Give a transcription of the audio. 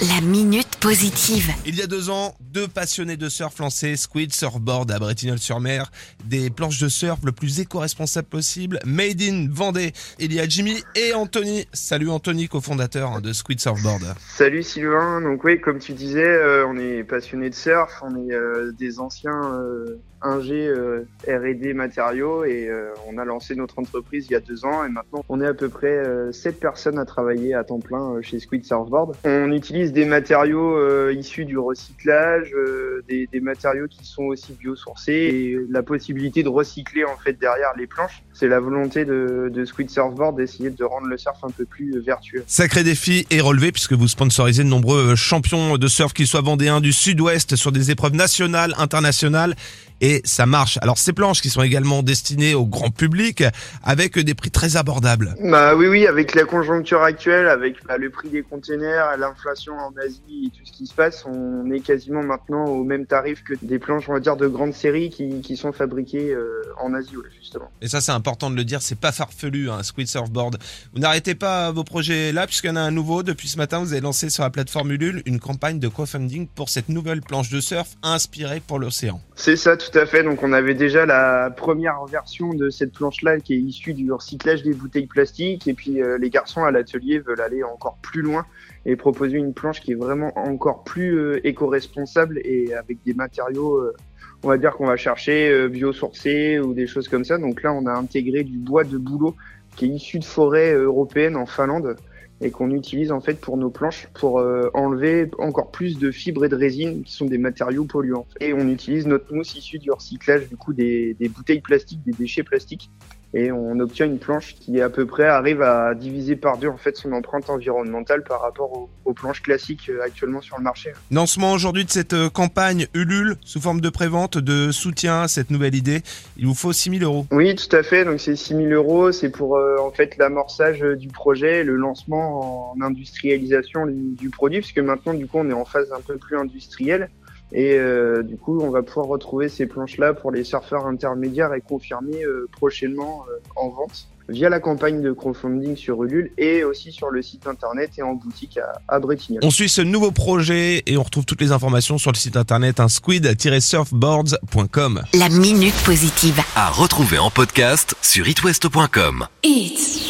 La minute positive. Il y a deux ans, deux passionnés de surf lançaient Squid Surfboard à Bretignolles-sur-Mer. Des planches de surf le plus éco-responsable possible, made in Vendée. Il y a Jimmy et Anthony. Salut Anthony, cofondateur de Squid Surfboard. Salut Sylvain, donc oui, comme tu disais, euh, on est passionné de surf, on est euh, des anciens euh, ingé euh, R&D matériaux et euh, on a lancé notre entreprise il y a deux ans et maintenant on est à peu près euh, sept personnes à travailler à temps plein euh, chez Squid Surfboard. On utilise des matériaux euh, issus du recyclage, euh, des, matériaux qui sont aussi biosourcés et la possibilité de recycler en fait derrière les planches. C'est la volonté de, Squid Surfboard d'essayer de rendre le surf un peu plus euh, vertueux. Sacré défi et relevé puisque vous sponsorisez de nombreux champions de surf, qu'ils soient vendéens du sud-ouest sur des épreuves nationales, internationales. Et ça marche. Alors ces planches qui sont également destinées au grand public avec des prix très abordables. Bah oui, oui, avec la conjoncture actuelle, avec bah, le prix des containers, l'inflation en Asie et tout ce qui se passe, on est quasiment maintenant au même tarif que des planches, on va dire, de grande série qui, qui sont fabriquées euh, en Asie, ouais, justement. Et ça c'est important de le dire, c'est pas farfelu, un Squid Surfboard. Vous n'arrêtez pas vos projets là puisqu'il y en a un nouveau. Depuis ce matin, vous avez lancé sur la plateforme Ulule une campagne de crowdfunding pour cette nouvelle planche de surf inspirée pour l'océan. C'est ça, tout à fait. Donc, on avait déjà la première version de cette planche-là qui est issue du recyclage des bouteilles plastiques. Et puis, euh, les garçons à l'atelier veulent aller encore plus loin et proposer une planche qui est vraiment encore plus euh, éco-responsable et avec des matériaux, euh, on va dire qu'on va chercher euh, biosourcés ou des choses comme ça. Donc là, on a intégré du bois de bouleau qui est issu de forêts européennes en Finlande et qu'on utilise en fait pour nos planches pour euh, enlever encore plus de fibres et de résine qui sont des matériaux polluants. Et on utilise notre mousse issue du recyclage du coup des, des bouteilles plastiques, des déchets plastiques et on obtient une planche qui à peu près arrive à diviser par deux en fait son empreinte environnementale par rapport aux, aux planches classiques euh, actuellement sur le marché. Lancement aujourd'hui de cette euh, campagne Ulule sous forme de prévente, de soutien à cette nouvelle idée. Il vous faut 6000 euros. Oui, tout à fait. Donc c'est 6000 euros. C'est pour euh, en fait l'amorçage du projet, le lancement en industrialisation du, du produit, puisque maintenant du coup on est en phase un peu plus industrielle. Et euh, du coup, on va pouvoir retrouver ces planches-là pour les surfeurs intermédiaires et confirmer euh, prochainement euh, en vente via la campagne de crowdfunding sur Ulule et aussi sur le site internet et en boutique à, à Bretignolles. On suit ce nouveau projet et on retrouve toutes les informations sur le site internet un squid-surfboards.com. La minute positive. À retrouver en podcast sur itwest.com. It's